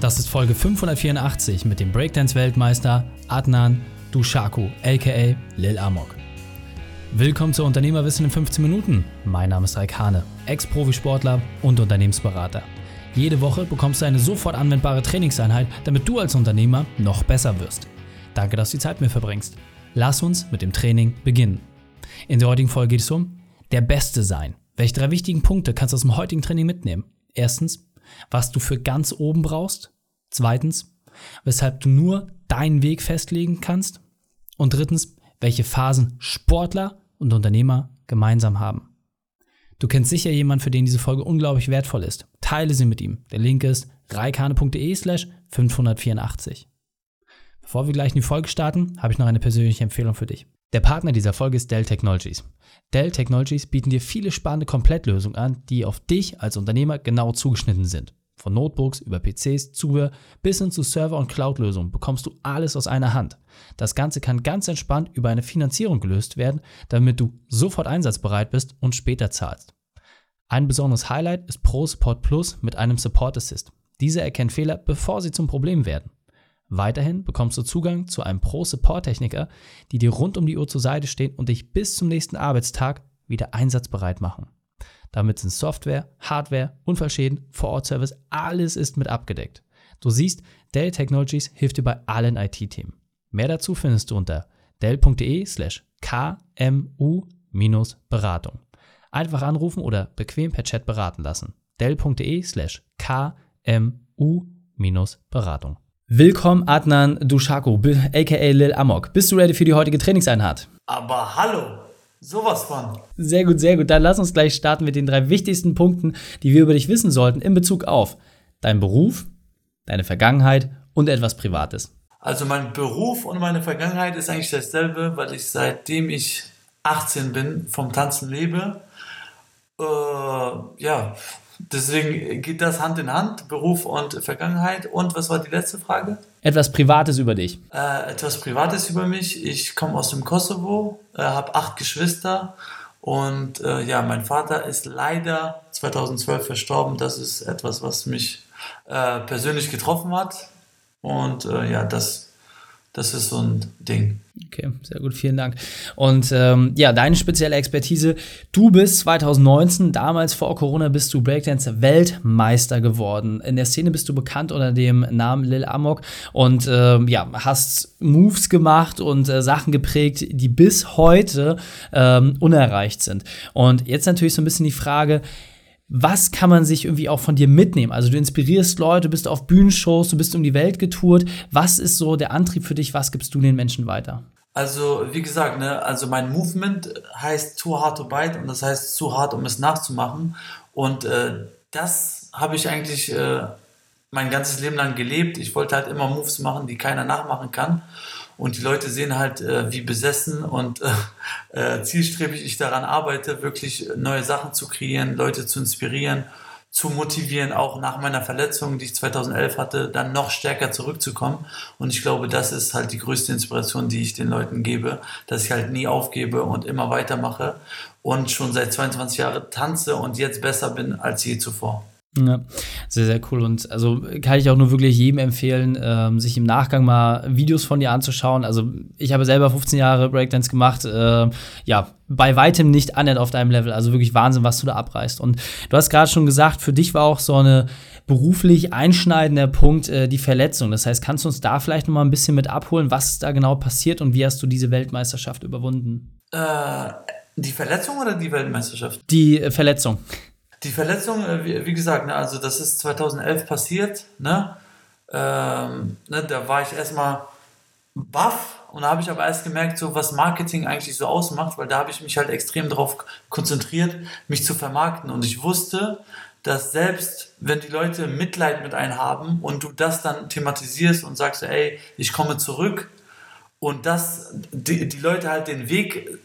Das ist Folge 584 mit dem Breakdance-Weltmeister Adnan Dushaku, aka Lil Amok. Willkommen zu Unternehmerwissen in 15 Minuten. Mein Name ist Raikane, Ex-Profisportler und Unternehmensberater. Jede Woche bekommst du eine sofort anwendbare Trainingseinheit, damit du als Unternehmer noch besser wirst. Danke, dass du die Zeit mit mir verbringst. Lass uns mit dem Training beginnen. In der heutigen Folge geht es um der Beste sein. Welche drei wichtigen Punkte kannst du aus dem heutigen Training mitnehmen? Erstens, was du für ganz oben brauchst. Zweitens, weshalb du nur deinen Weg festlegen kannst. Und drittens, welche Phasen Sportler und Unternehmer gemeinsam haben. Du kennst sicher jemanden, für den diese Folge unglaublich wertvoll ist. Teile sie mit ihm. Der Link ist reikane.de slash 584. Bevor wir gleich in die Folge starten, habe ich noch eine persönliche Empfehlung für dich. Der Partner dieser Folge ist Dell Technologies. Dell Technologies bieten dir viele spannende Komplettlösungen an, die auf dich als Unternehmer genau zugeschnitten sind. Von Notebooks über PCs, Zubehör bis hin zu Server- und Cloud-Lösungen bekommst du alles aus einer Hand. Das Ganze kann ganz entspannt über eine Finanzierung gelöst werden, damit du sofort einsatzbereit bist und später zahlst. Ein besonderes Highlight ist Pro Support Plus mit einem Support Assist. Dieser erkennt Fehler, bevor sie zum Problem werden. Weiterhin bekommst du Zugang zu einem Pro-Support-Techniker, die dir rund um die Uhr zur Seite stehen und dich bis zum nächsten Arbeitstag wieder einsatzbereit machen. Damit sind Software, Hardware, Unfallschäden, Vor-Ort-Service, alles ist mit abgedeckt. Du siehst, Dell Technologies hilft dir bei allen IT-Themen. Mehr dazu findest du unter dell.de slash kmu-beratung. Einfach anrufen oder bequem per Chat beraten lassen. dell.de slash kmu-beratung. Willkommen Adnan Dushaku, aka Lil Amok. Bist du ready für die heutige Trainingseinheit? Aber hallo, sowas von. Sehr gut, sehr gut. Dann lass uns gleich starten mit den drei wichtigsten Punkten, die wir über dich wissen sollten in Bezug auf deinen Beruf, deine Vergangenheit und etwas Privates. Also mein Beruf und meine Vergangenheit ist eigentlich dasselbe, weil ich seitdem ich 18 bin vom Tanzen lebe. Äh, ja, Deswegen geht das Hand in Hand, Beruf und Vergangenheit. Und was war die letzte Frage? Etwas Privates über dich. Äh, etwas Privates über mich. Ich komme aus dem Kosovo, äh, habe acht Geschwister und äh, ja, mein Vater ist leider 2012 verstorben. Das ist etwas, was mich äh, persönlich getroffen hat. Und äh, ja, das das ist so ein Ding. Okay, sehr gut, vielen Dank. Und ähm, ja, deine spezielle Expertise. Du bist 2019, damals vor Corona, bist du Breakdance Weltmeister geworden. In der Szene bist du bekannt unter dem Namen Lil Amok und ähm, ja, hast Moves gemacht und äh, Sachen geprägt, die bis heute ähm, unerreicht sind. Und jetzt natürlich so ein bisschen die Frage, was kann man sich irgendwie auch von dir mitnehmen? Also du inspirierst Leute, bist auf Bühnenshows, du bist um die Welt getourt. Was ist so der Antrieb für dich? Was gibst du den Menschen weiter? Also, wie gesagt, ne, also mein Movement heißt Too Hard to Bite und das heißt zu hart, um es nachzumachen. Und äh, das habe ich eigentlich äh, mein ganzes Leben lang gelebt. Ich wollte halt immer Moves machen, die keiner nachmachen kann. Und die Leute sehen halt, äh, wie besessen und äh, äh, zielstrebig ich daran arbeite, wirklich neue Sachen zu kreieren, Leute zu inspirieren, zu motivieren, auch nach meiner Verletzung, die ich 2011 hatte, dann noch stärker zurückzukommen. Und ich glaube, das ist halt die größte Inspiration, die ich den Leuten gebe, dass ich halt nie aufgebe und immer weitermache und schon seit 22 Jahren tanze und jetzt besser bin als je zuvor. Ja, sehr, sehr cool. Und also kann ich auch nur wirklich jedem empfehlen, ähm, sich im Nachgang mal Videos von dir anzuschauen. Also ich habe selber 15 Jahre Breakdance gemacht. Äh, ja, bei weitem nicht annähernd auf deinem Level. Also wirklich Wahnsinn, was du da abreißt. Und du hast gerade schon gesagt, für dich war auch so eine beruflich einschneidender Punkt äh, die Verletzung. Das heißt, kannst du uns da vielleicht noch mal ein bisschen mit abholen, was ist da genau passiert und wie hast du diese Weltmeisterschaft überwunden? Äh, die Verletzung oder die Weltmeisterschaft? Die äh, Verletzung. Die Verletzung, äh, wie, gesagt, ne, also das ist 2011 passiert. Ne? Ähm, ne, da war ich erstmal baff und da habe ich aber erst gemerkt, so was Marketing eigentlich so ausmacht, weil da habe ich mich halt extrem darauf konzentriert, mich zu vermarkten. Und ich wusste, dass selbst wenn die Leute Mitleid mit einem haben und du das dann thematisierst und sagst, ey, ich komme zurück und dass die, die Leute halt den Weg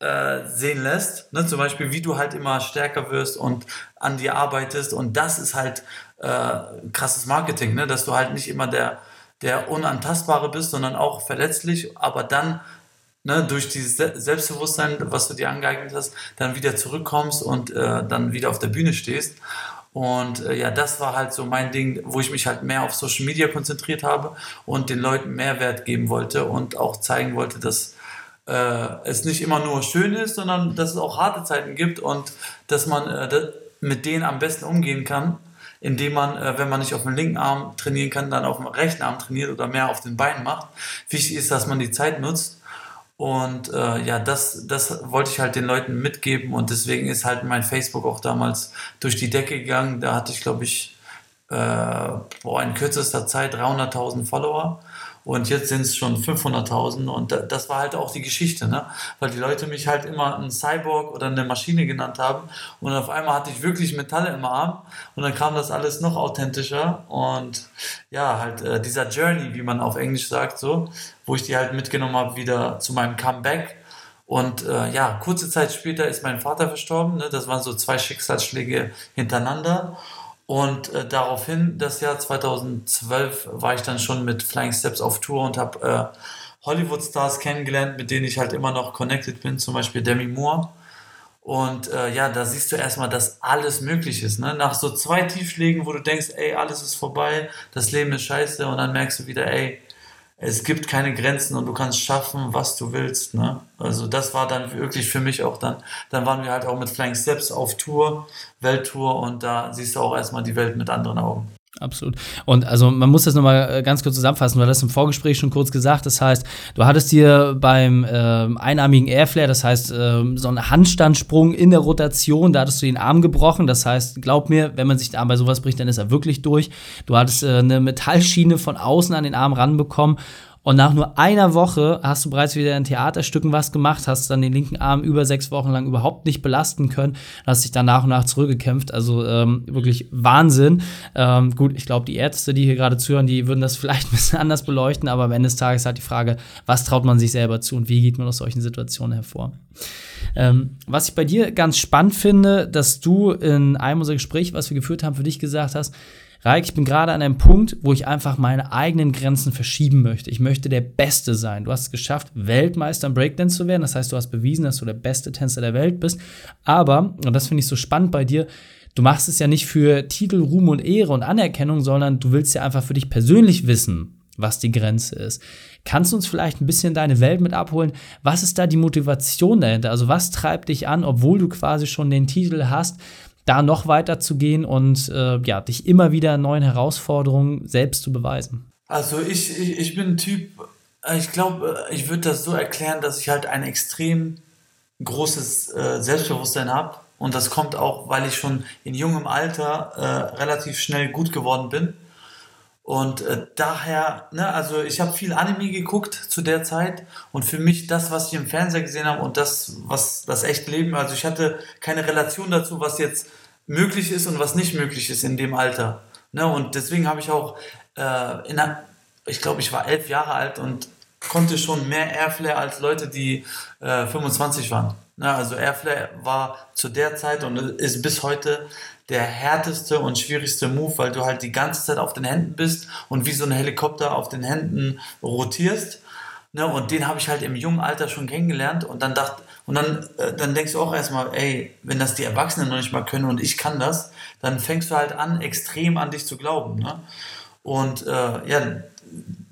äh, sehen lässt. Ne? Zum Beispiel, wie du halt immer stärker wirst und an dir arbeitest. Und das ist halt äh, krasses Marketing, ne? dass du halt nicht immer der, der Unantastbare bist, sondern auch verletzlich, aber dann ne, durch dieses Selbstbewusstsein, was du dir angeeignet hast, dann wieder zurückkommst und äh, dann wieder auf der Bühne stehst. Und äh, ja, das war halt so mein Ding, wo ich mich halt mehr auf Social Media konzentriert habe und den Leuten Mehrwert geben wollte und auch zeigen wollte, dass äh, es nicht immer nur schön ist, sondern dass es auch harte Zeiten gibt und dass man äh, mit denen am besten umgehen kann, indem man, äh, wenn man nicht auf dem linken Arm trainieren kann, dann auf dem rechten Arm trainiert oder mehr auf den Beinen macht. Wichtig ist, dass man die Zeit nutzt. Und äh, ja, das, das wollte ich halt den Leuten mitgeben und deswegen ist halt mein Facebook auch damals durch die Decke gegangen. Da hatte ich, glaube ich, äh, boah, in kürzester Zeit 300.000 Follower und jetzt sind es schon 500.000 und das war halt auch die Geschichte, ne? weil die Leute mich halt immer ein Cyborg oder eine Maschine genannt haben und auf einmal hatte ich wirklich Metalle im Arm und dann kam das alles noch authentischer und ja, halt äh, dieser Journey, wie man auf Englisch sagt, so, wo ich die halt mitgenommen habe wieder zu meinem Comeback und äh, ja, kurze Zeit später ist mein Vater verstorben. Ne? Das waren so zwei Schicksalsschläge hintereinander. Und äh, daraufhin, das Jahr 2012, war ich dann schon mit Flying Steps auf Tour und habe äh, Hollywood-Stars kennengelernt, mit denen ich halt immer noch connected bin, zum Beispiel Demi Moore. Und äh, ja, da siehst du erstmal, dass alles möglich ist. Ne? Nach so zwei Tiefschlägen, wo du denkst, ey, alles ist vorbei, das Leben ist scheiße, und dann merkst du wieder, ey, es gibt keine Grenzen und du kannst schaffen, was du willst. Ne? Also das war dann wirklich für mich auch dann, dann waren wir halt auch mit Flying Steps auf Tour, Welttour und da siehst du auch erstmal die Welt mit anderen Augen. Absolut. Und also man muss das nochmal äh, ganz kurz zusammenfassen, weil das im Vorgespräch schon kurz gesagt. Das heißt, du hattest dir beim äh, einarmigen Airflare, das heißt äh, so einen Handstandsprung in der Rotation, da hattest du den Arm gebrochen. Das heißt, glaub mir, wenn man sich Arm bei sowas bricht, dann ist er wirklich durch. Du hattest äh, eine Metallschiene von außen an den Arm ranbekommen und nach nur einer Woche hast du bereits wieder in Theaterstücken was gemacht, hast dann den linken Arm über sechs Wochen lang überhaupt nicht belasten können, hast dich dann nach und nach zurückgekämpft. Also ähm, wirklich Wahnsinn. Ähm, gut, ich glaube, die Ärzte, die hier gerade zuhören, die würden das vielleicht ein bisschen anders beleuchten, aber am Ende des Tages halt die Frage, was traut man sich selber zu und wie geht man aus solchen Situationen hervor? Ähm, was ich bei dir ganz spannend finde, dass du in einem unserer Gespräche, was wir geführt haben, für dich gesagt hast, Raik, ich bin gerade an einem Punkt, wo ich einfach meine eigenen Grenzen verschieben möchte. Ich möchte der Beste sein. Du hast es geschafft, Weltmeister im Breakdance zu werden. Das heißt, du hast bewiesen, dass du der beste Tänzer der Welt bist. Aber, und das finde ich so spannend bei dir, du machst es ja nicht für Titel, Ruhm und Ehre und Anerkennung, sondern du willst ja einfach für dich persönlich wissen, was die Grenze ist. Kannst du uns vielleicht ein bisschen deine Welt mit abholen? Was ist da die Motivation dahinter? Also was treibt dich an, obwohl du quasi schon den Titel hast? da noch weiter zu gehen und äh, ja, dich immer wieder neuen Herausforderungen selbst zu beweisen? Also ich, ich, ich bin ein Typ, ich glaube, ich würde das so erklären, dass ich halt ein extrem großes äh, Selbstbewusstsein habe. Und das kommt auch, weil ich schon in jungem Alter äh, relativ schnell gut geworden bin. Und äh, daher, ne, also ich habe viel Anime geguckt zu der Zeit und für mich das, was ich im Fernseher gesehen habe und das, was das echte Leben, also ich hatte keine Relation dazu, was jetzt möglich ist und was nicht möglich ist in dem Alter. Ne? Und deswegen habe ich auch, äh, in ich glaube, ich war elf Jahre alt und konnte schon mehr Airflare als Leute, die äh, 25 waren. Ne? Also Airflare war zu der Zeit und ist bis heute der härteste und schwierigste Move, weil du halt die ganze Zeit auf den Händen bist und wie so ein Helikopter auf den Händen rotierst. Ne, und den habe ich halt im jungen Alter schon kennengelernt und dann dachte, und dann, äh, dann denkst du auch erstmal, ey, wenn das die Erwachsenen noch nicht mal können und ich kann das, dann fängst du halt an, extrem an dich zu glauben. Ne? Und äh, ja,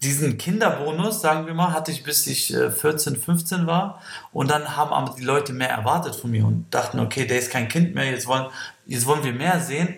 diesen Kinderbonus, sagen wir mal, hatte ich bis ich äh, 14, 15 war. Und dann haben aber die Leute mehr erwartet von mir und dachten, okay, der ist kein Kind mehr, jetzt wollen, jetzt wollen wir mehr sehen.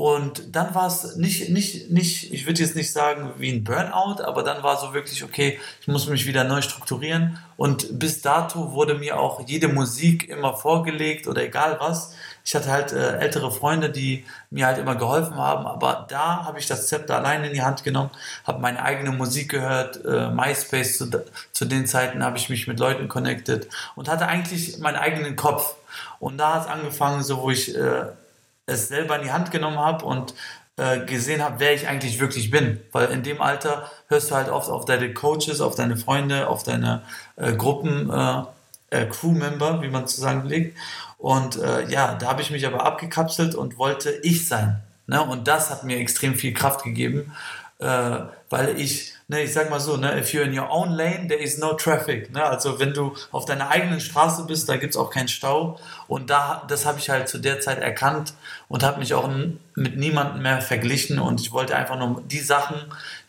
Und dann war es nicht, nicht, nicht, ich würde jetzt nicht sagen wie ein Burnout, aber dann war so wirklich, okay, ich muss mich wieder neu strukturieren. Und bis dato wurde mir auch jede Musik immer vorgelegt oder egal was. Ich hatte halt äh, ältere Freunde, die mir halt immer geholfen haben, aber da habe ich das Zepter allein in die Hand genommen, habe meine eigene Musik gehört, äh, MySpace zu, zu den Zeiten habe ich mich mit Leuten connected und hatte eigentlich meinen eigenen Kopf. Und da hat es angefangen, so wo ich äh, es selber in die Hand genommen habe und äh, gesehen habe, wer ich eigentlich wirklich bin. Weil in dem Alter hörst du halt oft auf deine Coaches, auf deine Freunde, auf deine äh, Gruppen, äh, äh Crewmember, wie man zu sagen legt. Und äh, ja, da habe ich mich aber abgekapselt und wollte ich sein. Ne? Und das hat mir extrem viel Kraft gegeben, äh, weil ich, ne, ich sag mal so, ne, if you're in your own lane, there is no traffic. Ne? Also wenn du auf deiner eigenen Straße bist, da gibt es auch keinen Stau. Und da, das habe ich halt zu der Zeit erkannt und habe mich auch mit niemandem mehr verglichen. Und ich wollte einfach nur die Sachen,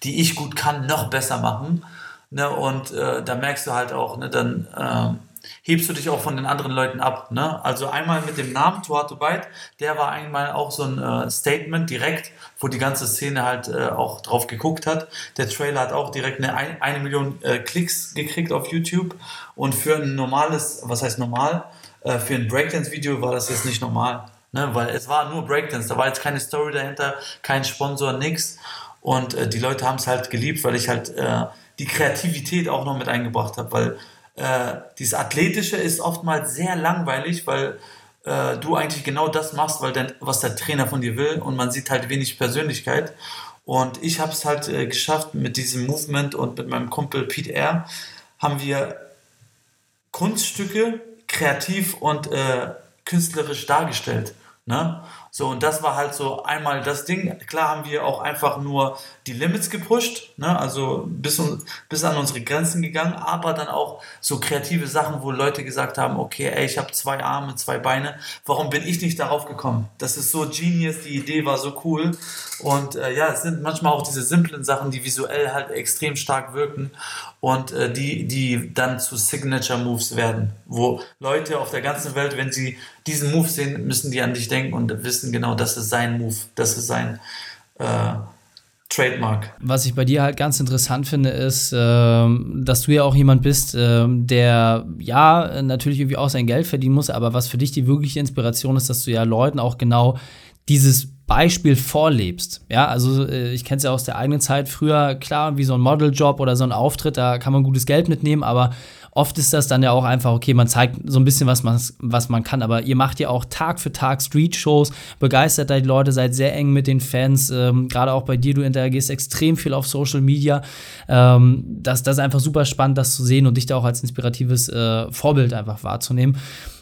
die ich gut kann, noch besser machen. Ne? Und äh, da merkst du halt auch, ne, dann äh, hebst du dich auch von den anderen Leuten ab. Ne? Also einmal mit dem Namen Tuatu Byte, der war einmal auch so ein äh, Statement direkt, wo die ganze Szene halt äh, auch drauf geguckt hat. Der Trailer hat auch direkt eine, eine Million äh, Klicks gekriegt auf YouTube und für ein normales, was heißt normal, äh, für ein Breakdance-Video war das jetzt nicht normal. Ne? Weil es war nur Breakdance, da war jetzt keine Story dahinter, kein Sponsor, nix. Und äh, die Leute haben es halt geliebt, weil ich halt äh, die Kreativität auch noch mit eingebracht habe, weil äh, dieses Athletische ist oftmals sehr langweilig, weil äh, du eigentlich genau das machst, weil dein, was der Trainer von dir will und man sieht halt wenig Persönlichkeit. Und ich habe es halt äh, geschafft mit diesem Movement und mit meinem Kumpel Pete R. haben wir Kunststücke kreativ und äh, künstlerisch dargestellt. Ne? So, und das war halt so einmal das Ding. Klar haben wir auch einfach nur die Limits gepusht, ne? also bis, bis an unsere Grenzen gegangen, aber dann auch so kreative Sachen, wo Leute gesagt haben, okay, ey, ich habe zwei Arme, zwei Beine, warum bin ich nicht darauf gekommen? Das ist so genius, die Idee war so cool. Und äh, ja, es sind manchmal auch diese simplen Sachen, die visuell halt extrem stark wirken und äh, die, die dann zu Signature Moves werden, wo Leute auf der ganzen Welt, wenn sie diesen Move sehen, müssen die an dich denken und wissen genau, das ist sein Move, das ist sein äh, Trademark. Was ich bei dir halt ganz interessant finde, ist, ähm, dass du ja auch jemand bist, ähm, der ja natürlich irgendwie auch sein Geld verdienen muss, aber was für dich die wirkliche Inspiration ist, dass du ja Leuten auch genau dieses Beispiel vorlebst. Ja, also äh, ich kenne es ja aus der eigenen Zeit früher, klar, wie so ein Modeljob oder so ein Auftritt, da kann man gutes Geld mitnehmen, aber oft ist das dann ja auch einfach, okay, man zeigt so ein bisschen, was man, was man kann, aber ihr macht ja auch Tag für Tag Street-Shows, begeistert da die Leute, seid sehr eng mit den Fans, ähm, gerade auch bei dir, du interagierst extrem viel auf Social Media. Ähm, das, das ist einfach super spannend, das zu sehen und dich da auch als inspiratives äh, Vorbild einfach wahrzunehmen.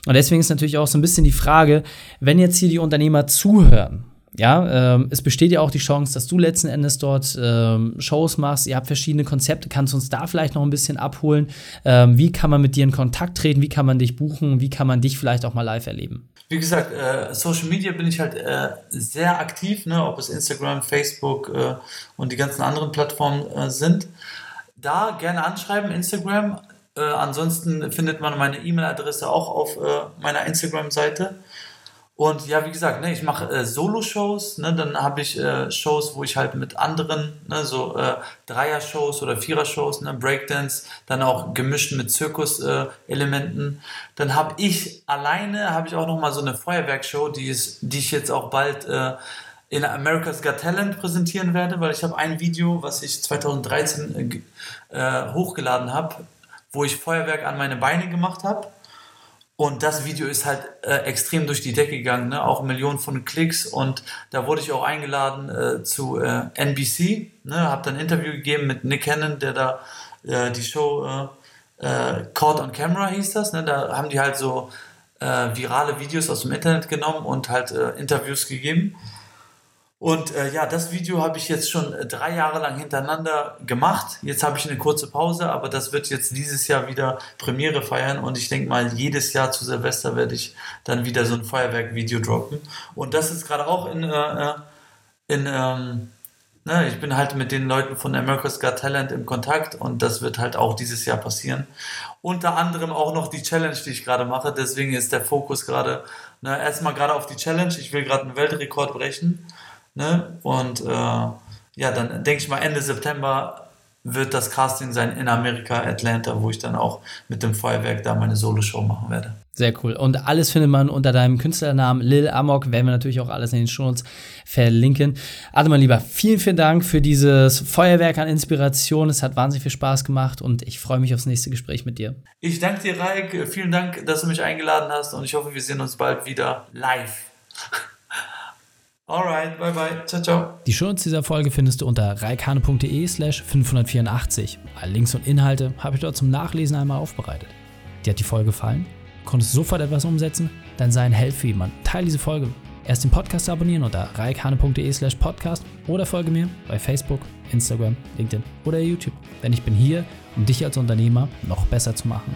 Und deswegen ist natürlich auch so ein bisschen die Frage, wenn jetzt hier die Unternehmer zuhören, ja, ähm, es besteht ja auch die Chance, dass du letzten Endes dort ähm, Shows machst. Ihr habt verschiedene Konzepte. Kannst du uns da vielleicht noch ein bisschen abholen? Ähm, wie kann man mit dir in Kontakt treten? Wie kann man dich buchen? Wie kann man dich vielleicht auch mal live erleben? Wie gesagt, äh, Social Media bin ich halt äh, sehr aktiv, ne? ob es Instagram, Facebook äh, und die ganzen anderen Plattformen äh, sind. Da gerne anschreiben, Instagram. Äh, ansonsten findet man meine E-Mail-Adresse auch auf äh, meiner Instagram-Seite. Und ja, wie gesagt, ne, ich mache äh, Solo-Shows, ne, dann habe ich äh, Shows, wo ich halt mit anderen, ne, so äh, Dreier-Shows oder Vierer-Shows, ne, Breakdance, dann auch gemischt mit Zirkus-Elementen. Äh, dann habe ich alleine, habe ich auch nochmal so eine Feuerwerkshow, die, die ich jetzt auch bald äh, in America's Got Talent präsentieren werde, weil ich habe ein Video, was ich 2013 äh, hochgeladen habe, wo ich Feuerwerk an meine Beine gemacht habe und das Video ist halt äh, extrem durch die Decke gegangen, ne? auch Millionen von Klicks. Und da wurde ich auch eingeladen äh, zu äh, NBC. Ne? Habe dann ein Interview gegeben mit Nick Cannon, der da äh, die Show äh, äh, Caught on Camera hieß das. Ne? Da haben die halt so virale Videos aus dem Internet genommen und halt Interviews gegeben. Und äh, ja, das Video habe ich jetzt schon äh, drei Jahre lang hintereinander gemacht. Jetzt habe ich eine kurze Pause, aber das wird jetzt dieses Jahr wieder Premiere feiern und ich denke mal, jedes Jahr zu Silvester werde ich dann wieder so ein Feuerwerk-Video droppen. Und das ist gerade auch in, äh, äh, in ähm, ne, ich bin halt mit den Leuten von America's Got Talent im Kontakt und das wird halt auch dieses Jahr passieren. Unter anderem auch noch die Challenge, die ich gerade mache. Deswegen ist der Fokus gerade ne, erstmal gerade auf die Challenge. Ich will gerade einen Weltrekord brechen. Ne? Und äh, ja, dann denke ich mal, Ende September wird das Casting sein in Amerika, Atlanta, wo ich dann auch mit dem Feuerwerk da meine Solo-Show machen werde. Sehr cool. Und alles findet man unter deinem Künstlernamen Lil Amok. Werden wir natürlich auch alles in den Shownotes verlinken. Also mein Lieber, vielen, vielen Dank für dieses Feuerwerk an Inspiration. Es hat wahnsinnig viel Spaß gemacht und ich freue mich aufs nächste Gespräch mit dir. Ich danke dir, Raik. Vielen Dank, dass du mich eingeladen hast und ich hoffe, wir sehen uns bald wieder live. Alright, bye bye. Ciao, ciao. Die Shownotes dieser Folge findest du unter reikane.de slash 584. Alle Links und Inhalte habe ich dort zum Nachlesen einmal aufbereitet. Dir hat die Folge gefallen? Konntest du sofort etwas umsetzen? Dann sei ein Held für jemanden. Teil diese Folge erst den Podcast abonnieren unter reikane.de slash podcast oder folge mir bei Facebook, Instagram, LinkedIn oder YouTube. Denn ich bin hier, um dich als Unternehmer noch besser zu machen.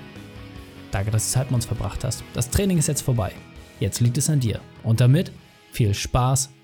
Danke, dass du Zeit mit uns verbracht hast. Das Training ist jetzt vorbei. Jetzt liegt es an dir. Und damit viel Spaß